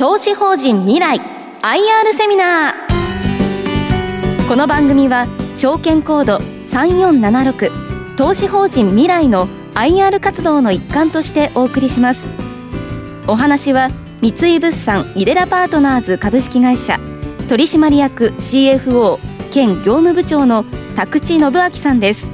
投資法人未来 IR セミナー。この番組は証券コード3476投資法人未来の IR 活動の一環としてお送りします。お話は三井物産イデラパートナーズ株式会社取締役 CFO 兼業務部長の宅地信明さんです。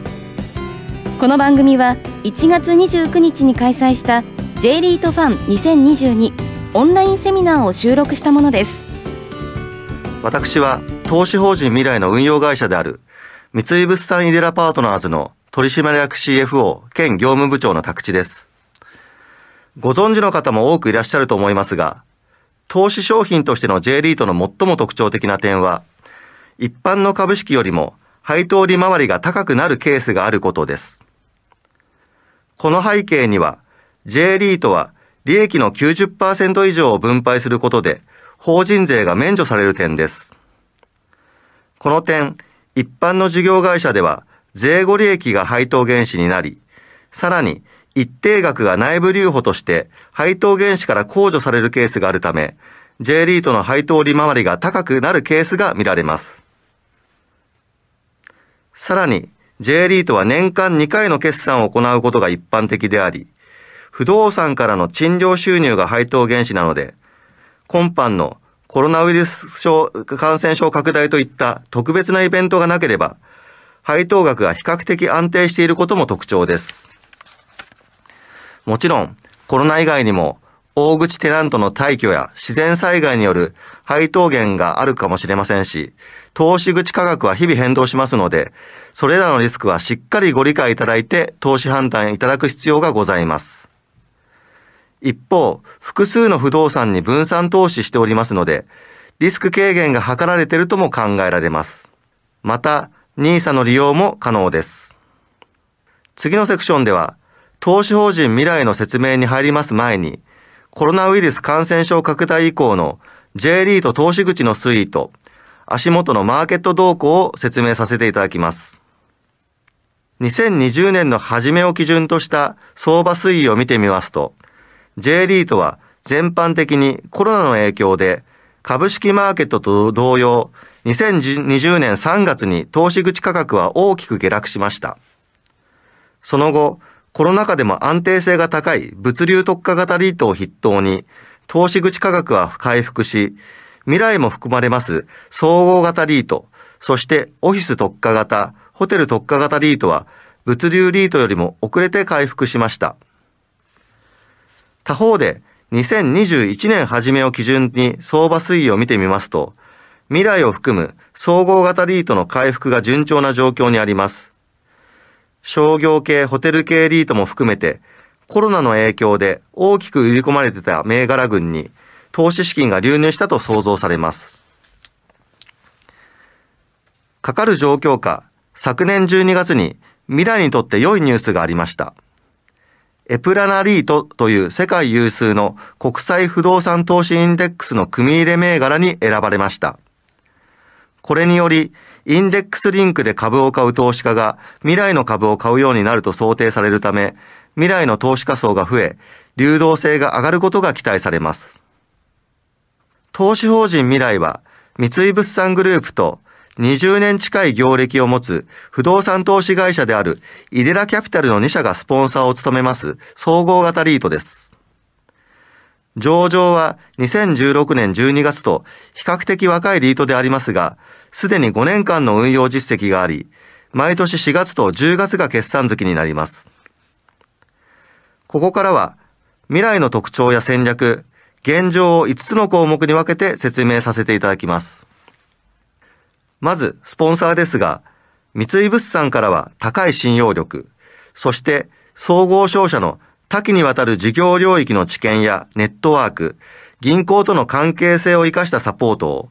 この番組は1月29日に開催した J リートファン2022オンラインセミナーを収録したものです私は投資法人未来の運用会社である三井物産イデラパートナーズの取締役 CFO 兼業務部長の宅地です。ご存知の方も多くいらっしゃると思いますが、投資商品としての J リートの最も特徴的な点は、一般の株式よりも配当利回りが高くなるケースがあることです。この背景には、J リートは利益の90%以上を分配することで、法人税が免除される点です。この点、一般の事業会社では、税後利益が配当原資になり、さらに一定額が内部留保として配当原資から控除されるケースがあるため、J リートの配当利回りが高くなるケースが見られます。さらに、J リートは年間2回の決算を行うことが一般的であり、不動産からの賃料収入が配当原資なので、今般のコロナウイルス症感染症拡大といった特別なイベントがなければ、配当額が比較的安定していることも特徴です。もちろん、コロナ以外にも、大口テナントの退去や自然災害による配当減があるかもしれませんし、投資口価格は日々変動しますので、それらのリスクはしっかりご理解いただいて投資判断いただく必要がございます。一方、複数の不動産に分散投資しておりますので、リスク軽減が図られているとも考えられます。また、NISA の利用も可能です。次のセクションでは、投資法人未来の説明に入ります前に、コロナウイルス感染症拡大以降の J リート投資口の推移と、足元のマーケット動向を説明させていただきます。2020年の初めを基準とした相場推移を見てみますと、J リートは全般的にコロナの影響で株式マーケットと同様、2020年3月に投資口価格は大きく下落しました。その後、コロナ禍でも安定性が高い物流特化型リートを筆頭に、投資口価格は回復し、未来も含まれます総合型リート、そしてオフィス特化型、ホテル特化型リートは物流リートよりも遅れて回復しました。他方で、2021年初めを基準に相場推移を見てみますと、未来を含む総合型リートの回復が順調な状況にあります。商業系、ホテル系リートも含めて、コロナの影響で大きく売り込まれてた銘柄群に投資資金が流入したと想像されます。かかる状況下、昨年12月に未来にとって良いニュースがありました。エプラナリートという世界有数の国際不動産投資インデックスの組入れ銘柄に選ばれました。これにより、インデックスリンクで株を買う投資家が未来の株を買うようになると想定されるため、未来の投資家層が増え、流動性が上がることが期待されます。投資法人未来は、三井物産グループと20年近い業歴を持つ不動産投資会社であるイデラキャピタルの2社がスポンサーを務めます総合型リートです。上場は2016年12月と比較的若いリートでありますが、すでに5年間の運用実績があり、毎年4月と10月が決算月になります。ここからは未来の特徴や戦略、現状を5つの項目に分けて説明させていただきます。まず、スポンサーですが、三井物産からは高い信用力、そして総合商社の多岐にわたる事業領域の知見やネットワーク、銀行との関係性を活かしたサポートを、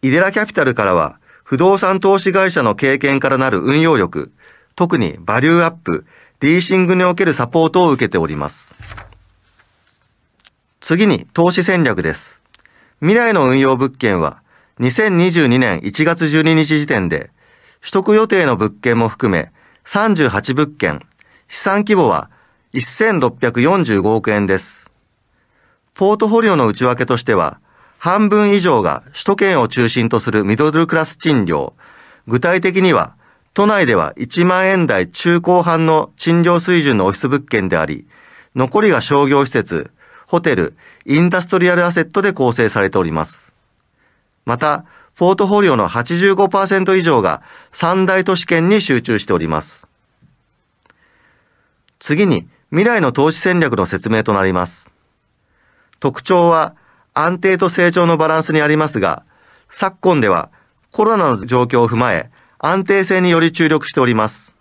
イデラキャピタルからは不動産投資会社の経験からなる運用力、特にバリューアップ、リーシングにおけるサポートを受けております。次に投資戦略です。未来の運用物件は2022年1月12日時点で、取得予定の物件も含め38物件、資産規模は1645億円です。ポートフォリオの内訳としては、半分以上が首都圏を中心とするミドルクラス賃料。具体的には、都内では1万円台中高半の賃料水準のオフィス物件であり、残りが商業施設、ホテル、インダストリアルアセットで構成されております。また、ポートフォリオの85%以上が三大都市圏に集中しております。次に、未来の投資戦略の説明となります。特徴は、安定と成長のバランスにありますが、昨今ではコロナの状況を踏まえ、安定性により注力しております。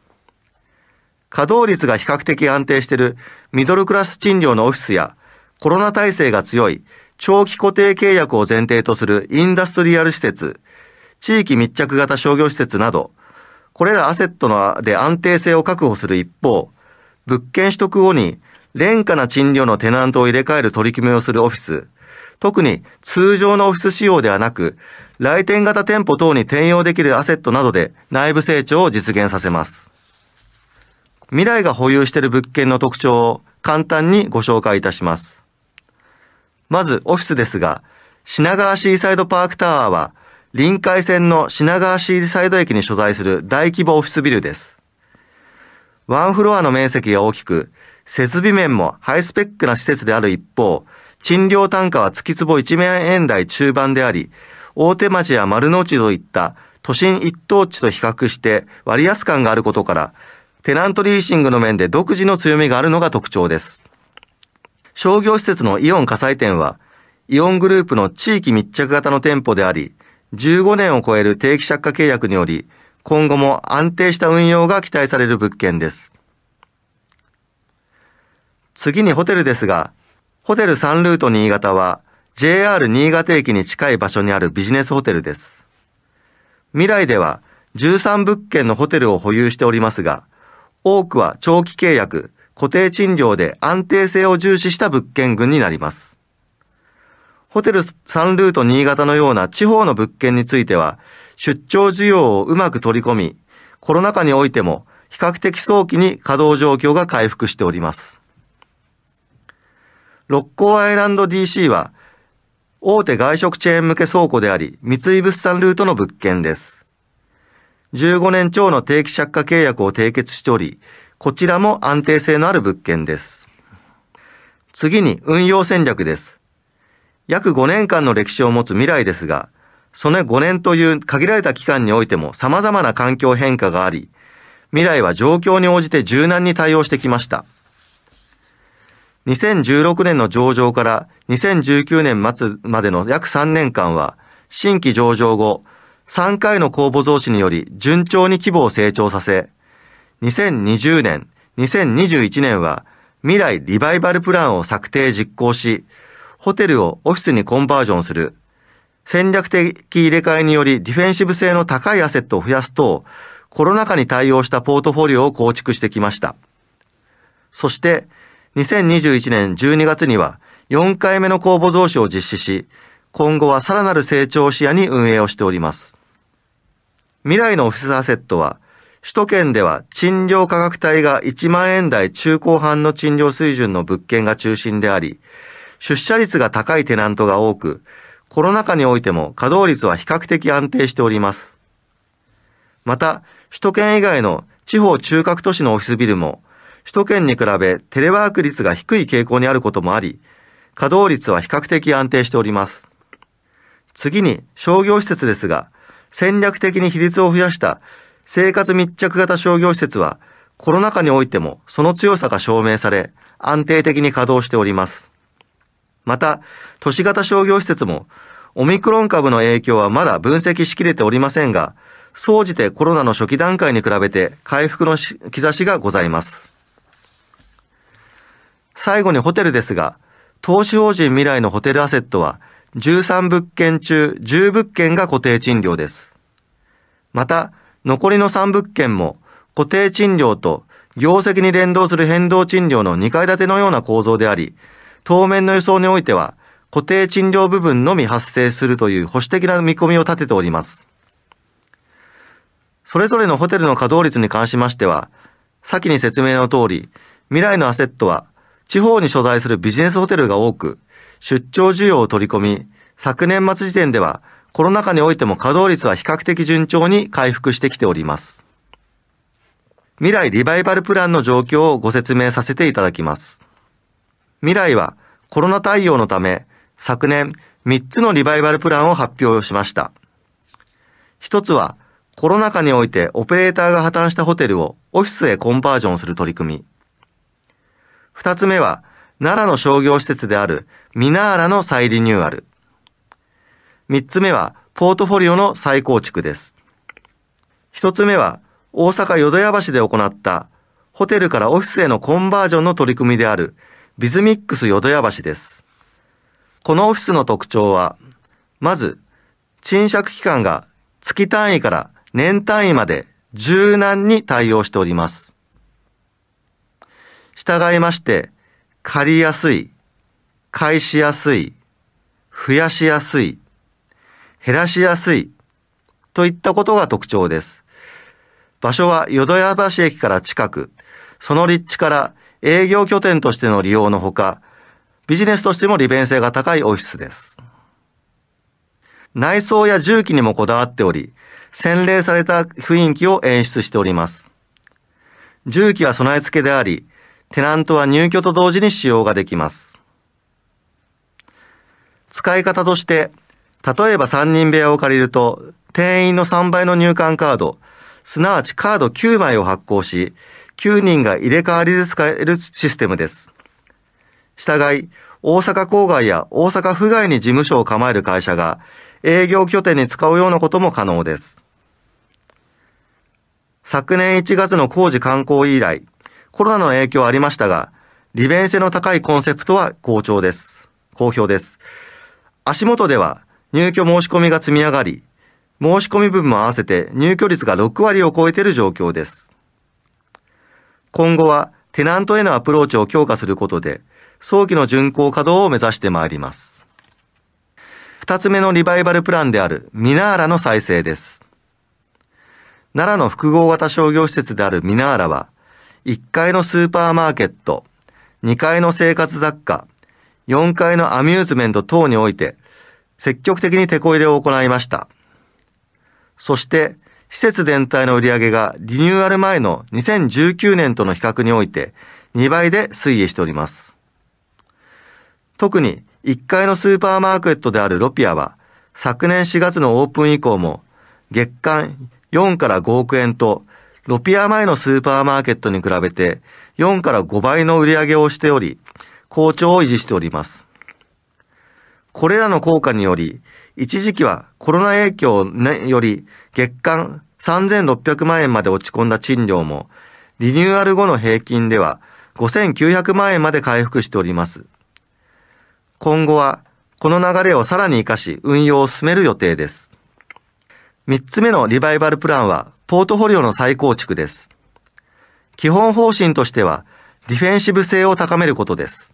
稼働率が比較的安定しているミドルクラス賃料のオフィスやコロナ体制が強い長期固定契約を前提とするインダストリアル施設、地域密着型商業施設など、これらアセットので安定性を確保する一方、物件取得後に廉価な賃料のテナントを入れ替える取り決めをするオフィス、特に通常のオフィス仕様ではなく、来店型店舗等に転用できるアセットなどで内部成長を実現させます。未来が保有している物件の特徴を簡単にご紹介いたします。まずオフィスですが、品川シーサイドパークタワーは、臨海線の品川シーサイド駅に所在する大規模オフィスビルです。ワンフロアの面積が大きく、設備面もハイスペックな施設である一方、賃料単価は月坪1万円台中盤であり、大手町や丸の内といった都心一等地と比較して割安感があることから、テナントリーシングの面で独自の強みがあるのが特徴です。商業施設のイオン火災店は、イオングループの地域密着型の店舗であり、15年を超える定期借家契約により、今後も安定した運用が期待される物件です。次にホテルですが、ホテルサンルート新潟は JR 新潟駅に近い場所にあるビジネスホテルです。未来では13物件のホテルを保有しておりますが、多くは長期契約、固定賃料で安定性を重視した物件群になります。ホテルサンルート新潟のような地方の物件については、出張需要をうまく取り込み、コロナ禍においても比較的早期に稼働状況が回復しております。六甲アイランド DC は、大手外食チェーン向け倉庫であり、三井物産ルートの物件です。15年超の定期借家契約を締結しており、こちらも安定性のある物件です。次に運用戦略です。約5年間の歴史を持つ未来ですが、その5年という限られた期間においても様々な環境変化があり、未来は状況に応じて柔軟に対応してきました。2016年の上場から2019年末までの約3年間は、新規上場後、3回の公募増資により順調に規模を成長させ、2020年、2021年は未来リバイバルプランを策定実行し、ホテルをオフィスにコンバージョンする、戦略的入れ替えによりディフェンシブ性の高いアセットを増やすと、コロナ禍に対応したポートフォリオを構築してきました。そして、2021年12月には4回目の公募増資を実施し、今後はさらなる成長を視野に運営をしております。未来のオフィスアセットは、首都圏では賃料価格帯が1万円台中高半の賃料水準の物件が中心であり、出社率が高いテナントが多く、コロナ禍においても稼働率は比較的安定しております。また、首都圏以外の地方中核都市のオフィスビルも、首都圏に比べテレワーク率が低い傾向にあることもあり、稼働率は比較的安定しております。次に商業施設ですが、戦略的に比率を増やした生活密着型商業施設はコロナ禍においてもその強さが証明され安定的に稼働しております。また、都市型商業施設もオミクロン株の影響はまだ分析しきれておりませんが、総じてコロナの初期段階に比べて回復の兆しがございます。最後にホテルですが、投資法人未来のホテルアセットは13物件中10物件が固定賃料です。また、残りの3物件も固定賃料と業績に連動する変動賃料の2階建てのような構造であり、当面の予想においては固定賃料部分のみ発生するという保守的な見込みを立てております。それぞれのホテルの稼働率に関しましては、先に説明の通り、未来のアセットは地方に所在するビジネスホテルが多く、出張需要を取り込み、昨年末時点ではコロナ禍においても稼働率は比較的順調に回復してきております。未来リバイバルプランの状況をご説明させていただきます。未来はコロナ対応のため昨年3つのリバイバルプランを発表しました。一つはコロナ禍においてオペレーターが破綻したホテルをオフィスへコンバージョンする取り組み。二つ目は奈良の商業施設であるミナーラの再リニューアル。三つ目は、ポートフォリオの再構築です。一つ目は、大阪淀屋橋で行ったホテルからオフィスへのコンバージョンの取り組みであるビズミックス淀屋橋です。このオフィスの特徴は、まず、賃借期間が月単位から年単位まで柔軟に対応しております。従いまして、借りやすい、返しやすい、増やしやすい、減らしやすいといったことが特徴です。場所は淀屋橋駅から近く、その立地から営業拠点としての利用のほか、ビジネスとしても利便性が高いオフィスです。内装や重機にもこだわっており、洗練された雰囲気を演出しております。重機は備え付けであり、テナントは入居と同時に使用ができます。使い方として、例えば3人部屋を借りると、定員の3倍の入館カード、すなわちカード9枚を発行し、9人が入れ替わりで使えるシステムです。従い、大阪郊外や大阪府外に事務所を構える会社が営業拠点に使うようなことも可能です。昨年1月の工事観光以来、コロナの影響ありましたが、利便性の高いコンセプトは好調です。好評です。足元では入居申し込みが積み上がり、申し込み分も合わせて入居率が6割を超えている状況です。今後はテナントへのアプローチを強化することで、早期の巡航稼働を目指してまいります。二つ目のリバイバルプランであるミナーラの再生です。奈良の複合型商業施設であるミナーラは、1階のスーパーマーケット、2階の生活雑貨、4階のアミューズメント等において積極的にテこ入れを行いました。そして、施設全体の売上がリニューアル前の2019年との比較において2倍で推移しております。特に1階のスーパーマーケットであるロピアは昨年4月のオープン以降も月間4から5億円とロピア前のスーパーマーケットに比べて4から5倍の売り上げをしており、好調を維持しております。これらの効果により、一時期はコロナ影響により月間3600万円まで落ち込んだ賃料も、リニューアル後の平均では5900万円まで回復しております。今後はこの流れをさらに活かし運用を進める予定です。三つ目のリバイバルプランはポートフォリオの再構築です。基本方針としてはディフェンシブ性を高めることです。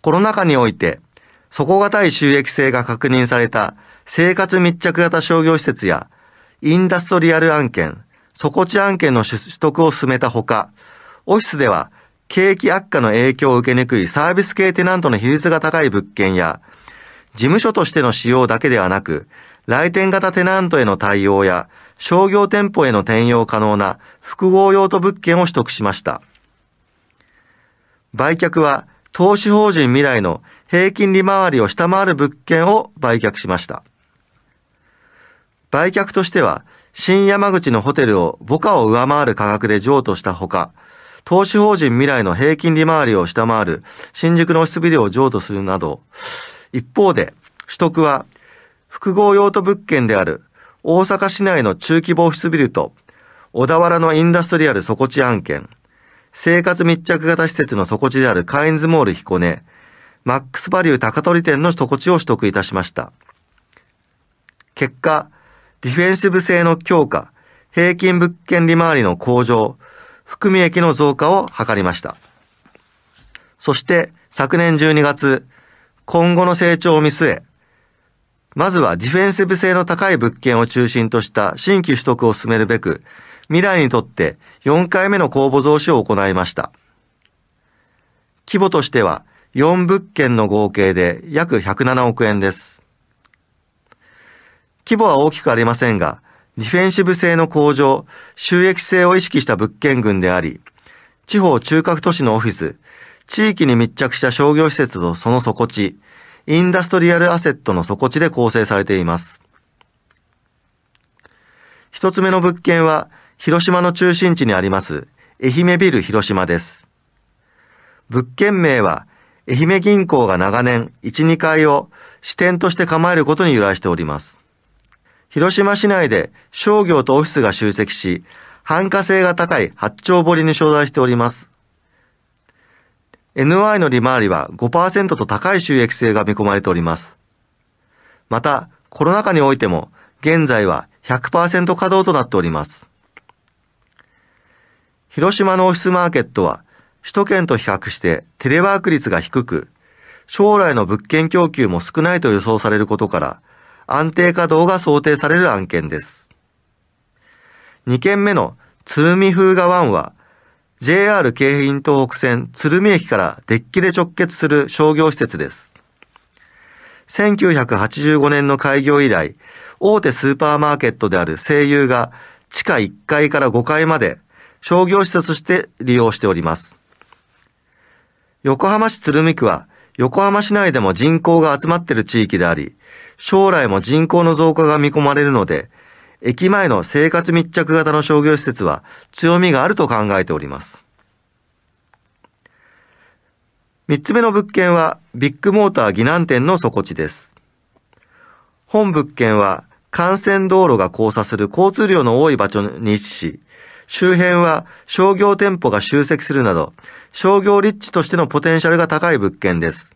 コロナ禍において底堅い収益性が確認された生活密着型商業施設やインダストリアル案件、底地案件の取得を進めたほか、オフィスでは景気悪化の影響を受けにくいサービス系テナントの比率が高い物件や、事務所としての使用だけではなく、来店型テナントへの対応や、商業店舗への転用可能な複合用途物件を取得しました。売却は投資法人未来の平均利回りを下回る物件を売却しました。売却としては、新山口のホテルを母価を上回る価格で譲渡したほか、投資法人未来の平均利回りを下回る新宿のオフィスビルを譲渡するなど、一方で取得は複合用途物件である大阪市内の中規模オフィスビルと小田原のインダストリアル底地案件、生活密着型施設の底地であるカインズモール彦根、マックスバリュー高取店の土地を取得いたしました。結果、ディフェンシブ性の強化、平均物件利回りの向上、含み益の増加を図りました。そして昨年12月、今後の成長を見据え、まずはディフェンシブ性の高い物件を中心とした新規取得を進めるべく、未来にとって4回目の公募増資を行いました。規模としては4物件の合計で約107億円です。規模は大きくありませんが、ディフェンシブ性の向上、収益性を意識した物件群であり、地方中核都市のオフィス、地域に密着した商業施設とその底地、インダストリアルアセットの底地で構成されています。一つ目の物件は、広島の中心地にあります、愛媛ビル広島です。物件名は、愛媛銀行が長年1、2階を支店として構えることに由来しております。広島市内で商業とオフィスが集積し、繁華性が高い八丁堀に所在しております。NY の利回りは5%と高い収益性が見込まれております。また、コロナ禍においても、現在は100%稼働となっております。広島のオフィスマーケットは首都圏と比較してテレワーク率が低く、将来の物件供給も少ないと予想されることから、安定稼働が想定される案件です。2件目の鶴見風画湾は、JR 京浜東北線鶴見駅からデッキで直結する商業施設です。1985年の開業以来、大手スーパーマーケットである声優が地下1階から5階まで商業施設として利用しております。横浜市鶴見区は、横浜市内でも人口が集まっている地域であり、将来も人口の増加が見込まれるので、駅前の生活密着型の商業施設は強みがあると考えております。三つ目の物件は、ビッグモーター疑難店の底地です。本物件は、幹線道路が交差する交通量の多い場所に位置し、周辺は商業店舗が集積するなど、商業立地としてのポテンシャルが高い物件です。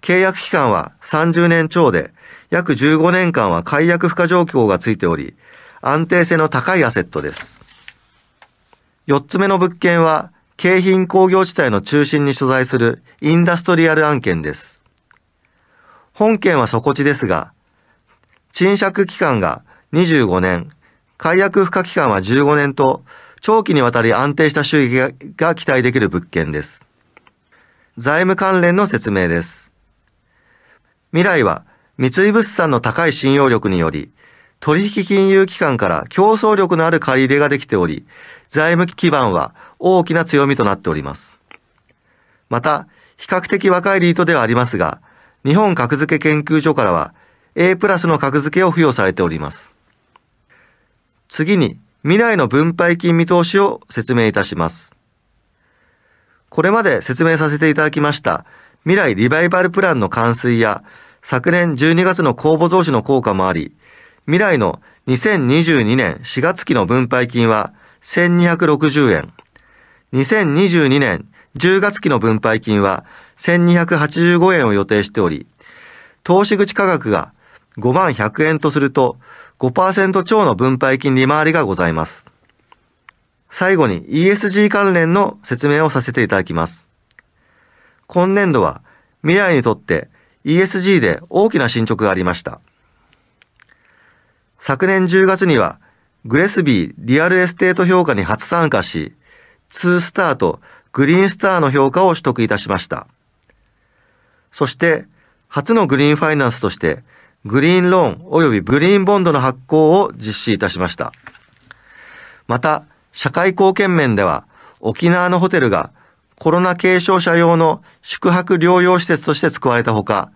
契約期間は30年超で、約15年間は解約不可状況がついており、安定性の高いアセットです。4つ目の物件は、京浜工業地帯の中心に所在するインダストリアル案件です。本件は底地ですが、賃借期間が25年、解約不可期間は15年と、長期にわたり安定した収益が期待できる物件です。財務関連の説明です。未来は、三井物産の高い信用力により、取引金融機関から競争力のある借り入れができており、財務基盤は大きな強みとなっております。また、比較的若いリートではありますが、日本格付け研究所からは A プラスの格付けを付与されております。次に、未来の分配金見通しを説明いたします。これまで説明させていただきました未来リバイバルプランの完遂や昨年12月の公募増資の効果もあり、未来の2022年4月期の分配金は1260円、2022年10月期の分配金は1285億円を予定しており、投資口価格が5万100円とすると5%超の分配金利回りがございます。最後に ESG 関連の説明をさせていただきます。今年度は未来にとって ESG で大きな進捗がありました。昨年10月には GRESB リアルエステート評価に初参加し、2スターとグリーンスターの評価を取得いたしました。そして初のグリーンファイナンスとしてグリーンローン及びグリーンボンドの発行を実施いたしました。また、社会貢献面では、沖縄のホテルがコロナ軽症者用の宿泊療養施設として使われたほか、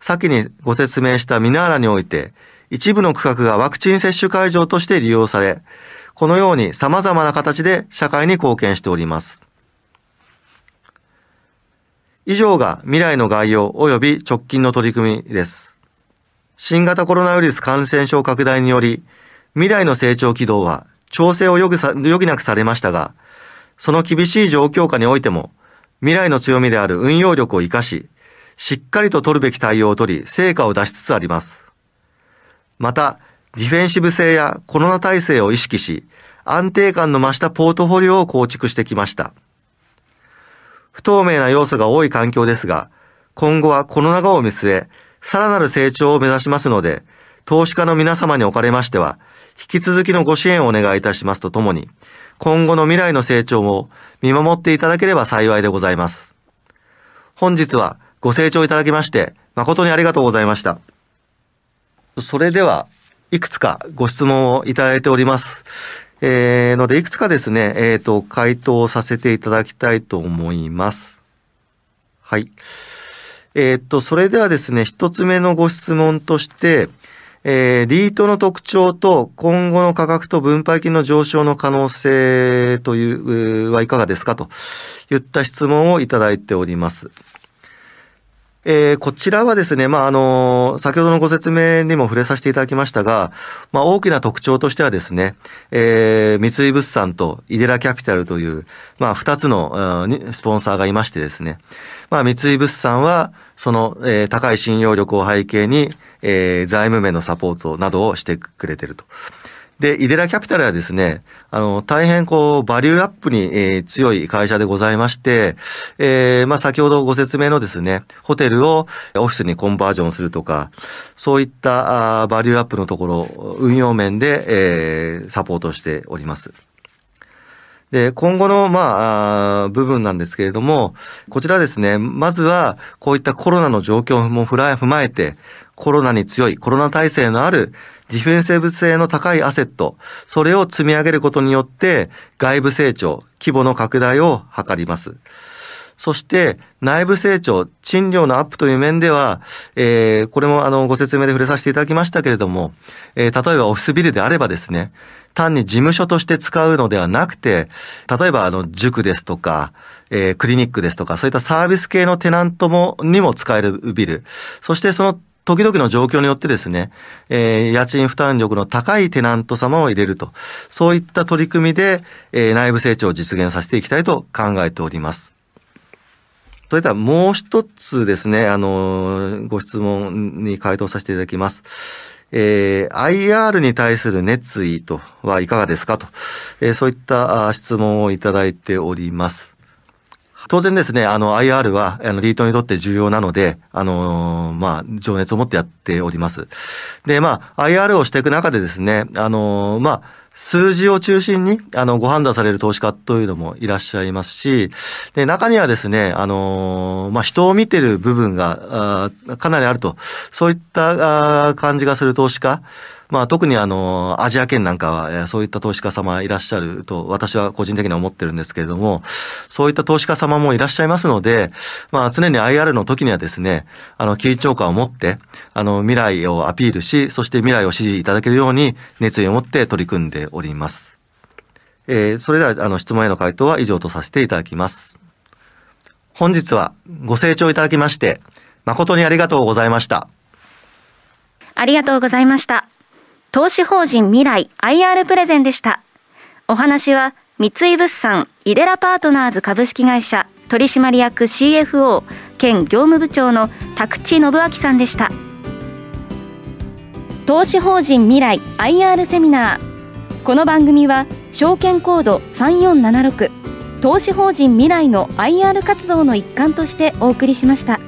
先にご説明したミナーラにおいて、一部の区画がワクチン接種会場として利用され、このように様々な形で社会に貢献しております。以上が未来の概要及び直近の取り組みです。新型コロナウイルス感染症拡大により、未来の成長軌道は調整を余儀なくされましたが、その厳しい状況下においても、未来の強みである運用力を活かし、しっかりと取るべき対応を取り、成果を出しつつあります。また、ディフェンシブ性やコロナ体制を意識し、安定感の増したポートフォリオを構築してきました。不透明な要素が多い環境ですが、今後はこの長を見据え、さらなる成長を目指しますので、投資家の皆様におかれましては、引き続きのご支援をお願いいたしますとともに、今後の未来の成長を見守っていただければ幸いでございます。本日はご清聴いただきまして誠にありがとうございました。それでは、いくつかご質問をいただいております。えー、ので、いくつかですね、えっ、ー、と、回答させていただきたいと思います。はい。えっ、と、それではですね、一つ目のご質問として、えー、リートの特徴と今後の価格と分配金の上昇の可能性という、はいかがですかといった質問をいただいております。えー、こちらはですね、まあ、あの、先ほどのご説明にも触れさせていただきましたが、まあ、大きな特徴としてはですね、えー、三井物産とイデラキャピタルという、まあ、二つの、スポンサーがいましてですね、まあ、三井物産は、その、えー、高い信用力を背景に、えー、財務面のサポートなどをしてくれていると。で、イデラキャピタルはですね、あの、大変こう、バリューアップに、えー、強い会社でございまして、えー、まあ、先ほどご説明のですね、ホテルをオフィスにコンバージョンするとか、そういったあバリューアップのところ、運用面で、えー、サポートしております。で、今後の、まあ、部分なんですけれども、こちらですね、まずは、こういったコロナの状況も踏まえて、コロナに強い、コロナ体制のあるディフェンシブ性の高いアセット、それを積み上げることによって、外部成長、規模の拡大を図ります。そして、内部成長、賃料のアップという面では、えー、これもあの、ご説明で触れさせていただきましたけれども、えー、例えばオフィスビルであればですね、単に事務所として使うのではなくて、例えばあの、塾ですとか、えー、クリニックですとか、そういったサービス系のテナントも、にも使えるビル。そしてその時々の状況によってですね、えー、家賃負担力の高いテナント様を入れると、そういった取り組みで、えー、内部成長を実現させていきたいと考えております。それではもう一つですね、あの、ご質問に回答させていただきます。えー、IR に対する熱意とはいかがですかと、えー、そういった質問をいただいております。当然ですね、あの、IR は、あの、リートにとって重要なので、あのー、まあ、情熱を持ってやっております。で、まあ、IR をしていく中でですね、あのー、まあ、数字を中心に、あの、ご判断される投資家というのもいらっしゃいますし、で、中にはですね、あのまあ、人を見てる部分が、かなりあると、そういったあ感じがする投資家、まあ特にあの、アジア圏なんかは、そういった投資家様いらっしゃると私は個人的には思ってるんですけれども、そういった投資家様もいらっしゃいますので、まあ常に IR の時にはですね、あの、緊張感を持って、あの、未来をアピールし、そして未来を支持いただけるように熱意を持って取り組んでおります。えー、それでは、あの、質問への回答は以上とさせていただきます。本日はご清聴いただきまして、誠にありがとうございました。ありがとうございました。投資法人未来 IR プレゼンでした。お話は三井物産イデラパートナーズ株式会社取締役 CFO 兼業務部長の宅地信明さんでした。投資法人未来 IR セミナー。この番組は証券コード3476投資法人未来の IR 活動の一環としてお送りしました。